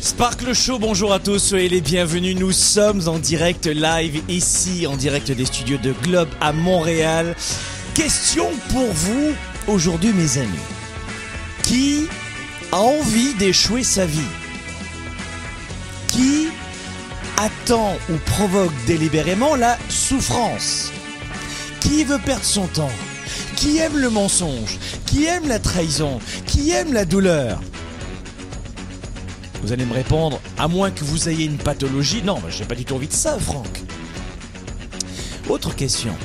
Sparkle Show, bonjour à tous, soyez les bienvenus. Nous sommes en direct live ici, en direct des studios de Globe à Montréal. Question pour vous aujourd'hui, mes amis. Qui a envie d'échouer sa vie? Qui attend ou provoque délibérément la souffrance? Qui veut perdre son temps? Qui aime le mensonge? Qui aime la trahison? Qui aime la douleur? Vous allez me répondre, à moins que vous ayez une pathologie. Non, j'ai pas du tout envie de ça, Franck. Autre question.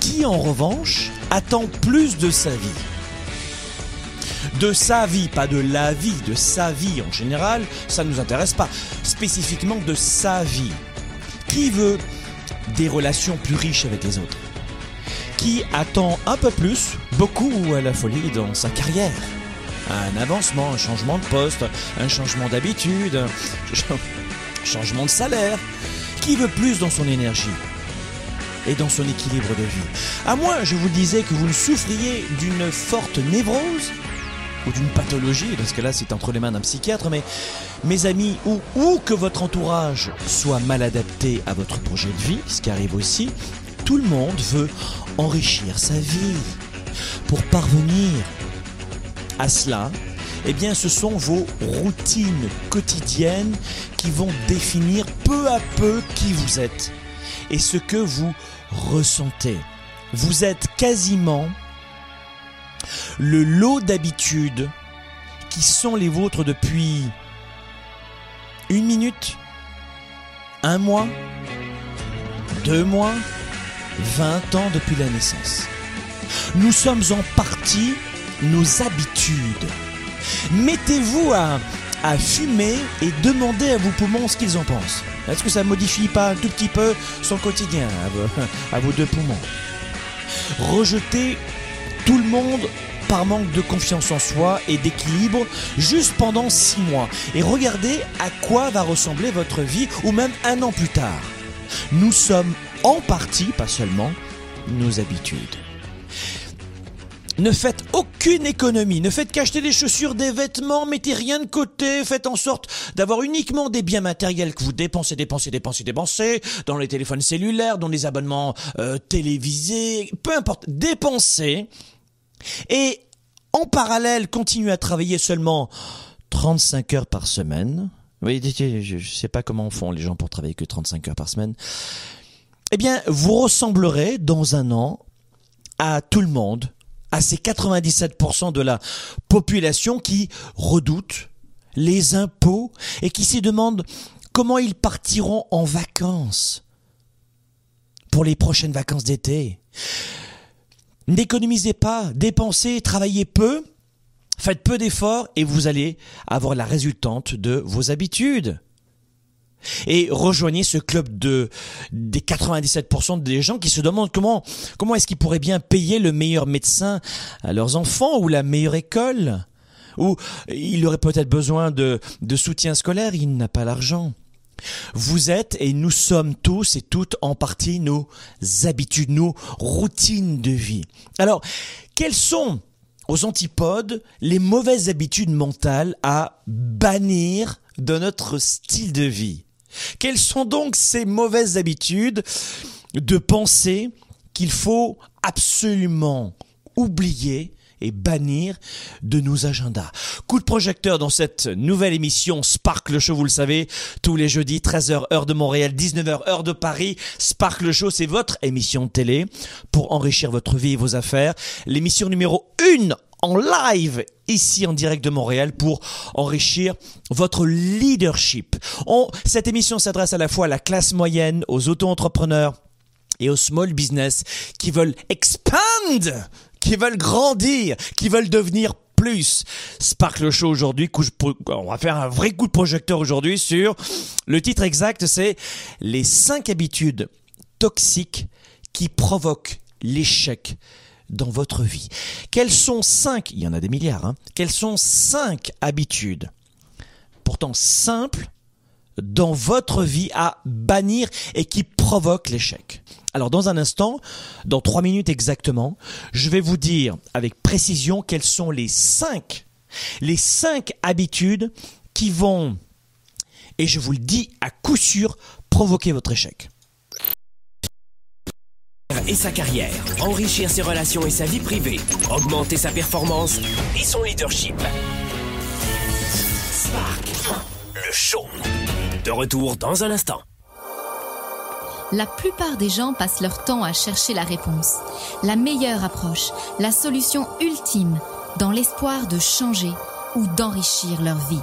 Qui, en revanche, attend plus de sa vie? De sa vie, pas de la vie, de sa vie en général, ça ne nous intéresse pas. Spécifiquement de sa vie. Qui veut des relations plus riches avec les autres? Qui attend un peu plus, beaucoup ou à la folie dans sa carrière? Un avancement, un changement de poste, un changement d'habitude, un changement de salaire. Qui veut plus dans son énergie et dans son équilibre de vie? À moins, je vous disais, que vous souffriez d'une forte névrose ou d'une pathologie, parce que là c'est entre les mains d'un psychiatre, mais mes amis, ou, ou que votre entourage soit mal adapté à votre projet de vie, ce qui arrive aussi, tout le monde veut enrichir sa vie pour parvenir à cela, eh bien, ce sont vos routines quotidiennes qui vont définir peu à peu qui vous êtes et ce que vous ressentez. Vous êtes quasiment le lot d'habitudes qui sont les vôtres depuis une minute, un mois, deux mois, vingt ans depuis la naissance. Nous sommes en partie nos habitudes. Mettez-vous à, fumer et demandez à vos poumons ce qu'ils en pensent. Est-ce que ça modifie pas un tout petit peu son quotidien à vos, à vos deux poumons? Rejetez tout le monde par manque de confiance en soi et d'équilibre juste pendant six mois et regardez à quoi va ressembler votre vie ou même un an plus tard. Nous sommes en partie, pas seulement, nos habitudes. Ne faites aucune économie, ne faites qu'acheter des chaussures, des vêtements, mettez rien de côté, faites en sorte d'avoir uniquement des biens matériels que vous dépensez, dépensez, dépensez, dépensez, dans les téléphones cellulaires, dans les abonnements euh, télévisés, peu importe, dépensez. Et en parallèle, continuez à travailler seulement 35 heures par semaine. Oui, je ne sais pas comment font les gens pour travailler que 35 heures par semaine. Eh bien, vous ressemblerez dans un an à tout le monde à ces 97% de la population qui redoutent les impôts et qui se demandent comment ils partiront en vacances pour les prochaines vacances d'été. N'économisez pas, dépensez, travaillez peu, faites peu d'efforts et vous allez avoir la résultante de vos habitudes et rejoignez ce club de des 97% des gens qui se demandent comment comment est-ce qu'ils pourraient bien payer le meilleur médecin à leurs enfants ou la meilleure école? Ou il aurait peut-être besoin de de soutien scolaire, il n'a pas l'argent. Vous êtes et nous sommes tous et toutes en partie nos habitudes, nos routines de vie. Alors, quelles sont aux antipodes les mauvaises habitudes mentales à bannir de notre style de vie? Quelles sont donc ces mauvaises habitudes de penser qu'il faut absolument oublier et bannir de nos agendas? Coup de projecteur dans cette nouvelle émission Spark le Show, vous le savez, tous les jeudis 13h heure de Montréal, 19h heure de Paris. Spark le Show, c'est votre émission de télé pour enrichir votre vie et vos affaires. L'émission numéro 1 en live ici en direct de Montréal pour enrichir votre leadership. Cette émission s'adresse à la fois à la classe moyenne, aux auto-entrepreneurs et aux small business qui veulent expand, qui veulent grandir, qui veulent devenir plus. Sparkle Show aujourd'hui, on va faire un vrai coup de projecteur aujourd'hui sur le titre exact, c'est les 5 habitudes toxiques qui provoquent l'échec dans votre vie. Quelles sont cinq, il y en a des milliards, hein, quelles sont cinq habitudes, pourtant simples, dans votre vie à bannir et qui provoquent l'échec? Alors dans un instant, dans trois minutes exactement, je vais vous dire avec précision quelles sont les cinq, les cinq habitudes qui vont, et je vous le dis à coup sûr, provoquer votre échec et sa carrière, enrichir ses relations et sa vie privée, augmenter sa performance et son leadership. Spark, le show. De retour dans un instant. La plupart des gens passent leur temps à chercher la réponse, la meilleure approche, la solution ultime, dans l'espoir de changer ou d'enrichir leur vie.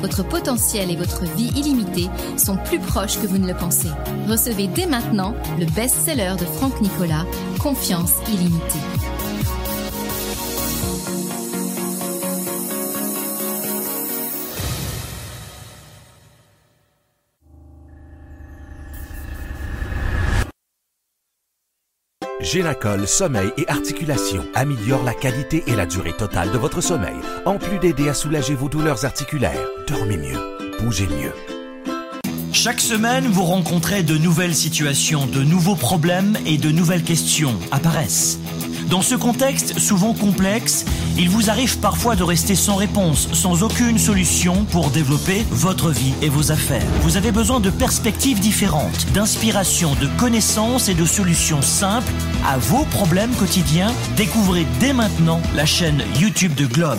Votre potentiel et votre vie illimitée sont plus proches que vous ne le pensez. Recevez dès maintenant le best-seller de Franck Nicolas, Confiance illimitée. Génacol Sommeil et Articulation améliore la qualité et la durée totale de votre sommeil, en plus d'aider à soulager vos douleurs articulaires. Dormez mieux, bougez mieux. Chaque semaine, vous rencontrez de nouvelles situations, de nouveaux problèmes et de nouvelles questions apparaissent. Dans ce contexte souvent complexe, il vous arrive parfois de rester sans réponse, sans aucune solution pour développer votre vie et vos affaires. Vous avez besoin de perspectives différentes, d'inspiration, de connaissances et de solutions simples à vos problèmes quotidiens. Découvrez dès maintenant la chaîne YouTube de Globe.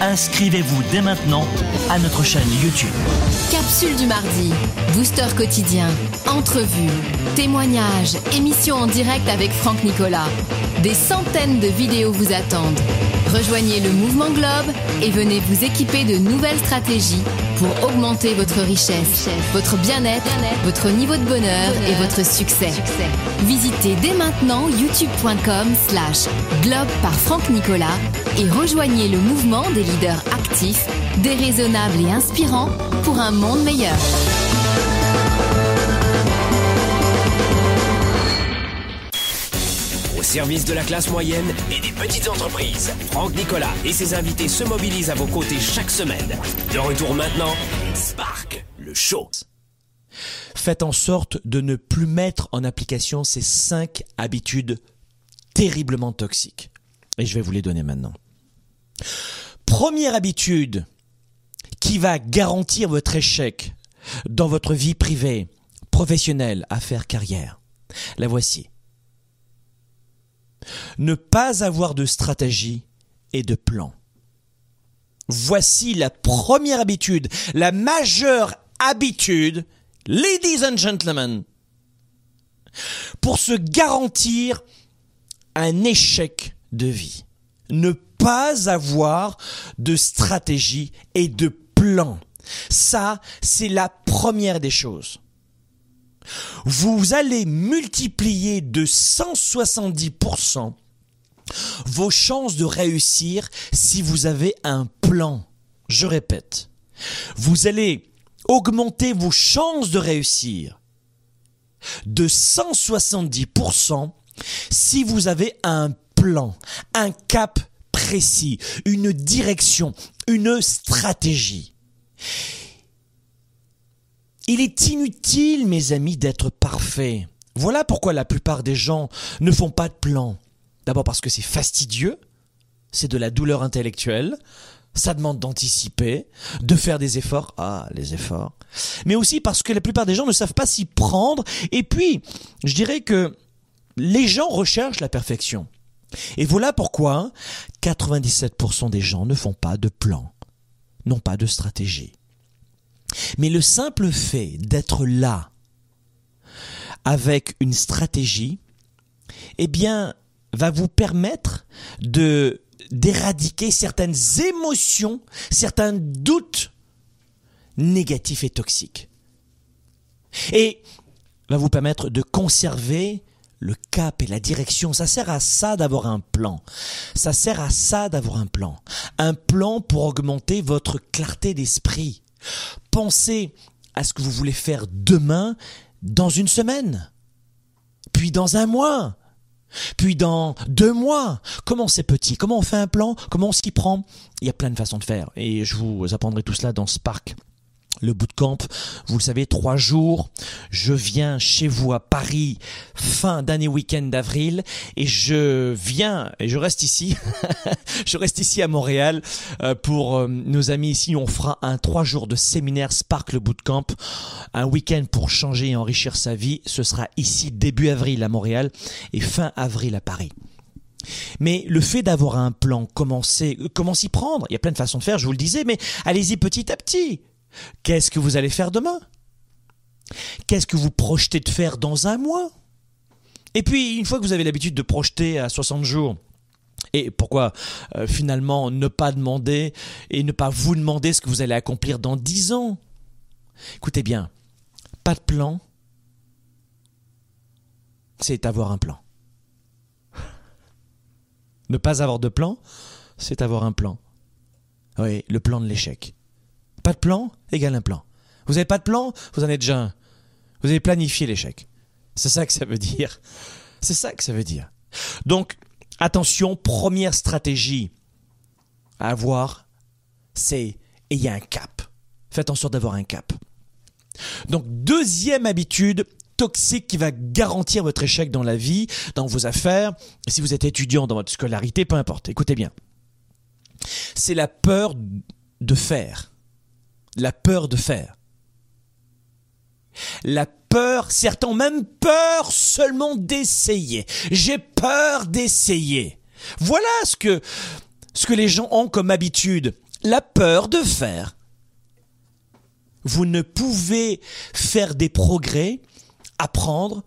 inscrivez-vous dès maintenant à notre chaîne YouTube. Capsule du mardi, booster quotidien, entrevue, témoignages, émissions en direct avec Franck Nicolas. Des centaines de vidéos vous attendent. Rejoignez le mouvement Globe et venez vous équiper de nouvelles stratégies pour augmenter votre richesse, votre bien-être, votre niveau de bonheur et votre succès. Visitez dès maintenant youtube.com slash globe par Franck Nicolas et rejoignez le mouvement des leaders actifs, déraisonnables et inspirants pour un monde meilleur. Service de la classe moyenne et des petites entreprises, Franck Nicolas et ses invités se mobilisent à vos côtés chaque semaine. De retour maintenant, Spark, le show. Faites en sorte de ne plus mettre en application ces cinq habitudes terriblement toxiques. Et je vais vous les donner maintenant. Première habitude qui va garantir votre échec dans votre vie privée, professionnelle, affaires, carrière. La voici. Ne pas avoir de stratégie et de plan. Voici la première habitude, la majeure habitude, ladies and gentlemen, pour se garantir un échec de vie. Ne pas avoir de stratégie et de plan. Ça, c'est la première des choses. Vous allez multiplier de 170% vos chances de réussir si vous avez un plan. Je répète, vous allez augmenter vos chances de réussir de 170% si vous avez un plan, un cap précis, une direction, une stratégie. Il est inutile, mes amis, d'être parfait. Voilà pourquoi la plupart des gens ne font pas de plan. D'abord parce que c'est fastidieux, c'est de la douleur intellectuelle, ça demande d'anticiper, de faire des efforts, ah, les efforts, mais aussi parce que la plupart des gens ne savent pas s'y prendre, et puis, je dirais que les gens recherchent la perfection. Et voilà pourquoi 97% des gens ne font pas de plan, n'ont pas de stratégie. Mais le simple fait d'être là, avec une stratégie, eh bien, va vous permettre de d'éradiquer certaines émotions, certains doutes négatifs et toxiques. Et va vous permettre de conserver le cap et la direction. Ça sert à ça d'avoir un plan. Ça sert à ça d'avoir un plan. Un plan pour augmenter votre clarté d'esprit. Pensez à ce que vous voulez faire demain, dans une semaine, puis dans un mois, puis dans deux mois, comment c'est petit? Comment on fait un plan? Comment on s'y prend? Il y a plein de façons de faire. Et je vous apprendrai tout cela dans Spark le bootcamp, vous le savez, trois jours. Je viens chez vous à Paris fin d'année week-end d'avril et je viens et je reste ici. je reste ici à Montréal euh, pour euh, nos amis ici. On fera un trois jours de séminaire Spark le bootcamp, un week-end pour changer et enrichir sa vie. Ce sera ici début avril à Montréal et fin avril à Paris. Mais le fait d'avoir un plan, comment s'y prendre? Il y a plein de façons de faire, je vous le disais, mais allez-y petit à petit. Qu'est-ce que vous allez faire demain? Qu'est-ce que vous projetez de faire dans un mois? Et puis, une fois que vous avez l'habitude de projeter à 60 jours, et pourquoi euh, finalement ne pas demander et ne pas vous demander ce que vous allez accomplir dans 10 ans? Écoutez bien, pas de plan, c'est avoir un plan. Ne pas avoir de plan, c'est avoir un plan. Oui, le plan de l'échec. Pas de plan égale un plan. Vous n'avez pas de plan, vous en êtes déjà un. Vous avez planifié l'échec. C'est ça que ça veut dire. C'est ça que ça veut dire. Donc, attention, première stratégie à avoir, c'est ayez un cap. Faites en sorte d'avoir un cap. Donc, deuxième habitude toxique qui va garantir votre échec dans la vie, dans vos affaires, si vous êtes étudiant dans votre scolarité, peu importe. Écoutez bien. C'est la peur de faire la peur de faire. La peur, certains ont même peur seulement d'essayer. J'ai peur d'essayer. Voilà ce que, ce que les gens ont comme habitude. La peur de faire. Vous ne pouvez faire des progrès, apprendre,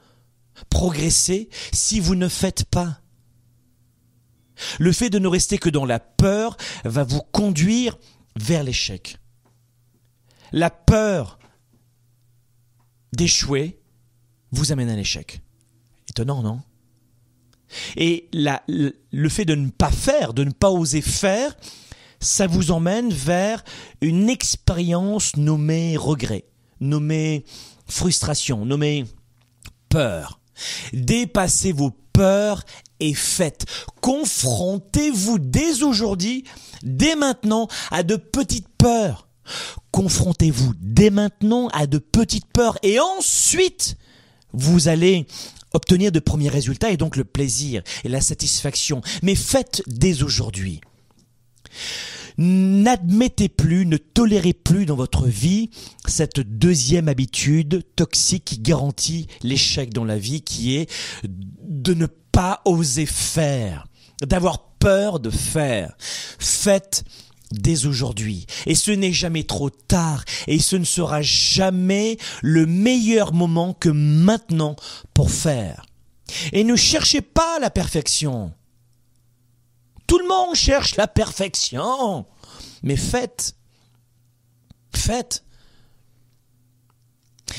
progresser si vous ne faites pas. Le fait de ne rester que dans la peur va vous conduire vers l'échec. La peur d'échouer vous amène à l'échec. Étonnant, non? Et le fait de ne pas faire, de ne pas oser faire, ça vous emmène vers une expérience nommée regret, nommée frustration, nommée peur. Dépassez vos peurs et faites. Confrontez-vous dès aujourd'hui, dès maintenant, à de petites peurs Confrontez-vous dès maintenant à de petites peurs et ensuite vous allez obtenir de premiers résultats et donc le plaisir et la satisfaction. Mais faites dès aujourd'hui. N'admettez plus, ne tolérez plus dans votre vie cette deuxième habitude toxique qui garantit l'échec dans la vie, qui est de ne pas oser faire, d'avoir peur de faire. Faites dès aujourd'hui. Et ce n'est jamais trop tard. Et ce ne sera jamais le meilleur moment que maintenant pour faire. Et ne cherchez pas la perfection. Tout le monde cherche la perfection. Mais faites. Faites.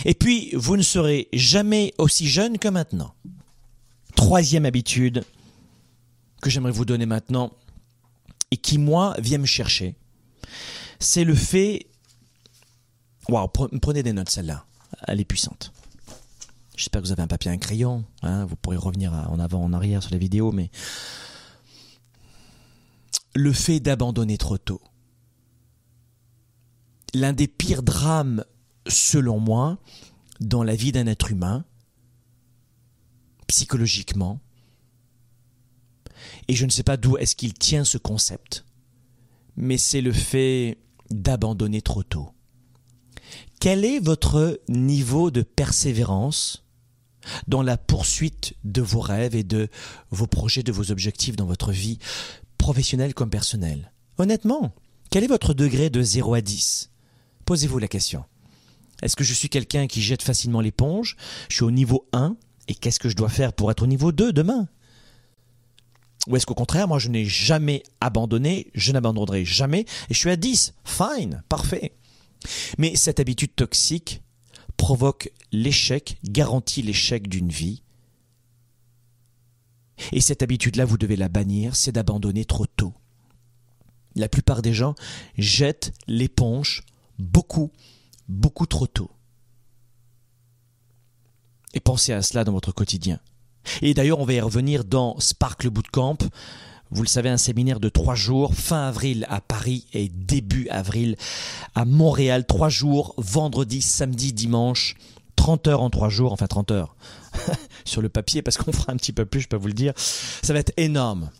Et puis, vous ne serez jamais aussi jeune que maintenant. Troisième habitude que j'aimerais vous donner maintenant et qui, moi, vient me chercher, c'est le fait... Waouh, prenez des notes, celle-là. Elle est puissante. J'espère que vous avez un papier un crayon. Hein, vous pourrez revenir en avant, en arrière sur la vidéo, mais le fait d'abandonner trop tôt. L'un des pires drames, selon moi, dans la vie d'un être humain, psychologiquement, et je ne sais pas d'où est-ce qu'il tient ce concept, mais c'est le fait d'abandonner trop tôt. Quel est votre niveau de persévérance dans la poursuite de vos rêves et de vos projets, de vos objectifs dans votre vie professionnelle comme personnelle? Honnêtement, quel est votre degré de 0 à 10 Posez-vous la question. Est-ce que je suis quelqu'un qui jette facilement l'éponge? Je suis au niveau 1 et qu'est-ce que je dois faire pour être au niveau 2 demain? Ou est-ce qu'au contraire, moi, je n'ai jamais abandonné, je n'abandonnerai jamais, et je suis à 10 Fine, parfait. Mais cette habitude toxique provoque l'échec, garantit l'échec d'une vie. Et cette habitude-là, vous devez la bannir, c'est d'abandonner trop tôt. La plupart des gens jettent l'éponge beaucoup, beaucoup trop tôt. Et pensez à cela dans votre quotidien. Et d'ailleurs, on va y revenir dans Sparkle Bootcamp. Vous le savez, un séminaire de trois jours, fin avril à Paris et début avril à Montréal. Trois jours, vendredi, samedi, dimanche. 30 heures en trois jours, enfin 30 heures sur le papier parce qu'on fera un petit peu plus, je peux vous le dire. Ça va être énorme.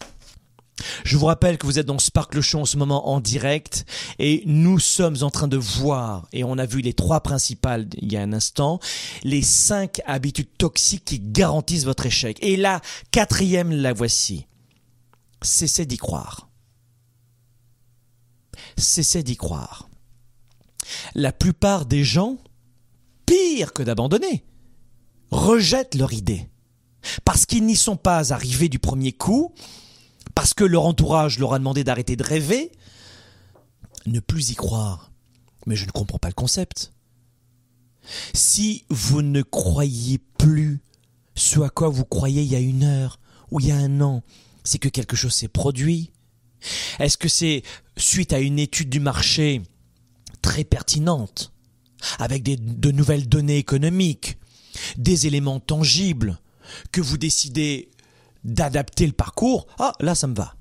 Je vous rappelle que vous êtes dans Sparkle Show en ce moment en direct et nous sommes en train de voir, et on a vu les trois principales il y a un instant, les cinq habitudes toxiques qui garantissent votre échec. Et la quatrième, la voici. Cessez d'y croire. Cessez d'y croire. La plupart des gens, pire que d'abandonner, rejettent leur idée. Parce qu'ils n'y sont pas arrivés du premier coup, parce que leur entourage leur a demandé d'arrêter de rêver, ne plus y croire. Mais je ne comprends pas le concept. Si vous ne croyez plus ce à quoi vous croyez il y a une heure ou il y a un an, c'est que quelque chose s'est produit. Est-ce que c'est suite à une étude du marché très pertinente, avec de nouvelles données économiques, des éléments tangibles, que vous décidez d'adapter le parcours, ah là ça me va.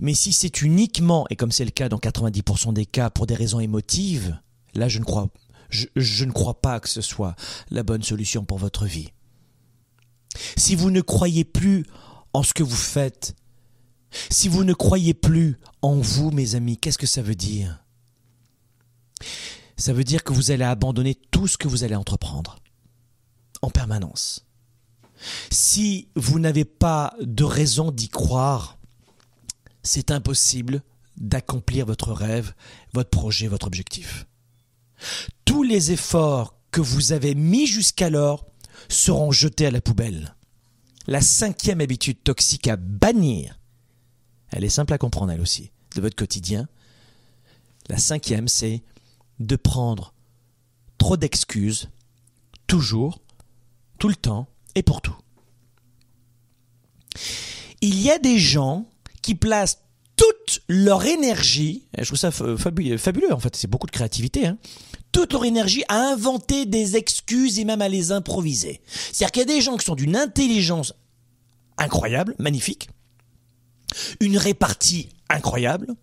Mais si c'est uniquement, et comme c'est le cas dans 90% des cas pour des raisons émotives, là je ne crois, je, je ne crois pas que ce soit la bonne solution pour votre vie. Si vous ne croyez plus en ce que vous faites, si vous ne croyez plus en vous, mes amis, qu'est-ce que ça veut dire? Ça veut dire que vous allez abandonner tout ce que vous allez entreprendre en permanence. Si vous n'avez pas de raison d'y croire, c'est impossible d'accomplir votre rêve, votre projet, votre objectif. Tous les efforts que vous avez mis jusqu'alors seront jetés à la poubelle. La cinquième habitude toxique à bannir, elle est simple à comprendre elle aussi, de votre quotidien. La cinquième, c'est de prendre trop d'excuses, toujours, tout le temps, et pour tout. Il y a des gens qui placent toute leur énergie, je trouve ça fabuleux, en fait, c'est beaucoup de créativité, hein, toute leur énergie à inventer des excuses et même à les improviser. C'est-à-dire qu'il y a des gens qui sont d'une intelligence incroyable, magnifique, une répartie incroyable,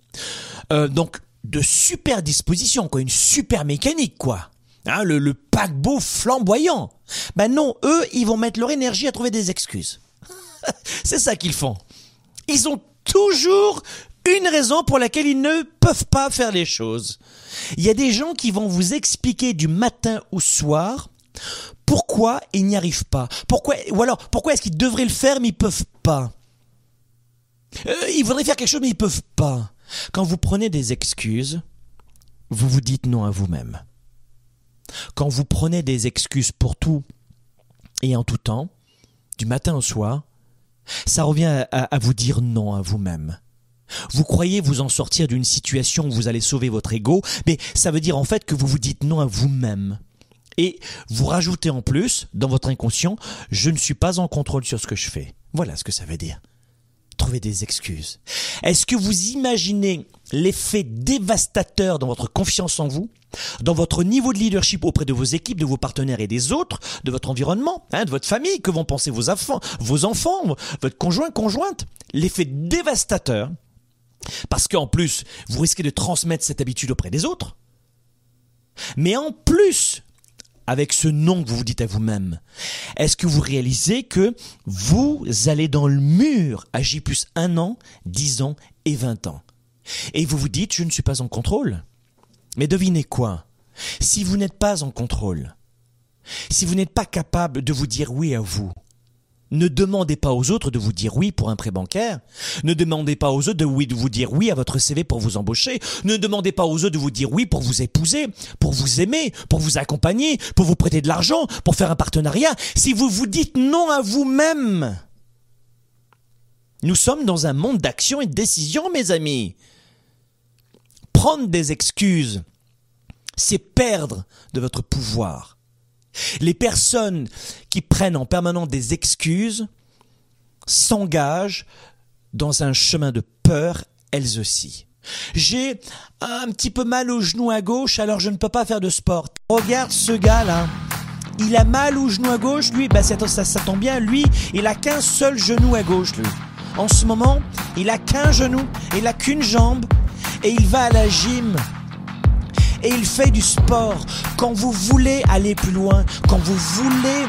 euh, donc de super disposition, quoi, une super mécanique, quoi. Hein, le, paquebot flamboyant. Ben non, eux, ils vont mettre leur énergie à trouver des excuses. C'est ça qu'ils font. Ils ont toujours une raison pour laquelle ils ne peuvent pas faire les choses. Il y a des gens qui vont vous expliquer du matin au soir pourquoi ils n'y arrivent pas. Pourquoi, ou alors, pourquoi est-ce qu'ils devraient le faire mais ils peuvent pas. Euh, ils voudraient faire quelque chose mais ils peuvent pas. Quand vous prenez des excuses, vous vous dites non à vous-même. Quand vous prenez des excuses pour tout et en tout temps, du matin au soir, ça revient à, vous dire non à vous-même. Vous croyez vous en sortir d'une situation où vous allez sauver votre ego, mais ça veut dire en fait que vous vous dites non à vous-même. Et vous rajoutez en plus, dans votre inconscient, je ne suis pas en contrôle sur ce que je fais. Voilà ce que ça veut dire. Trouver des excuses. Est-ce que vous imaginez l'effet dévastateur dans votre confiance en vous, dans votre niveau de leadership auprès de vos équipes, de vos partenaires et des autres, de votre environnement, hein, de votre famille, que vont penser vos enfants, vos enfants, votre conjoint, conjointe, l'effet dévastateur, parce qu'en plus, vous risquez de transmettre cette habitude auprès des autres, mais en plus, avec ce nom que vous vous dites à vous-même, est-ce que vous réalisez que vous allez dans le mur à J plus un an, dix ans et vingt ans? Et vous vous dites, je ne suis pas en contrôle. Mais devinez quoi? Si vous n'êtes pas en contrôle, si vous n'êtes pas capable de vous dire oui à vous, ne demandez pas aux autres de vous dire oui pour un prêt bancaire. Ne demandez pas aux autres de, oui, vous dire oui à votre CV pour vous embaucher. Ne demandez pas aux autres de vous dire oui pour vous épouser, pour vous aimer, pour vous accompagner, pour vous prêter de l'argent, pour faire un partenariat. Si vous vous dites non à vous-même. Nous sommes dans un monde d'action et de décision, mes amis. Prendre des excuses, c'est perdre de votre pouvoir. Les personnes qui prennent en permanence des excuses s'engagent dans un chemin de peur elles aussi. J'ai un petit peu mal au genou à gauche, alors je ne peux pas faire de sport. Regarde ce gars-là. Il a mal au genou à gauche, lui, bah ça, ça, tombe bien, lui, il a qu'un seul genou à gauche, lui. En ce moment, il a qu'un genou, il a qu'une jambe, et il va à la gym et il fait du sport. Quand vous voulez aller plus loin, quand vous voulez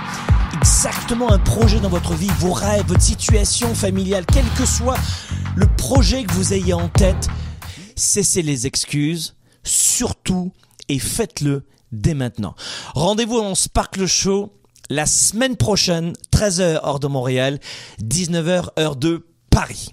exactement un projet dans votre vie, vos rêves, votre situation familiale, quel que soit le projet que vous ayez en tête, cessez les excuses, surtout, et faites-le dès maintenant. Rendez-vous en Sparkle Show la semaine prochaine, 13h hors de Montréal, 19h heure de Paris.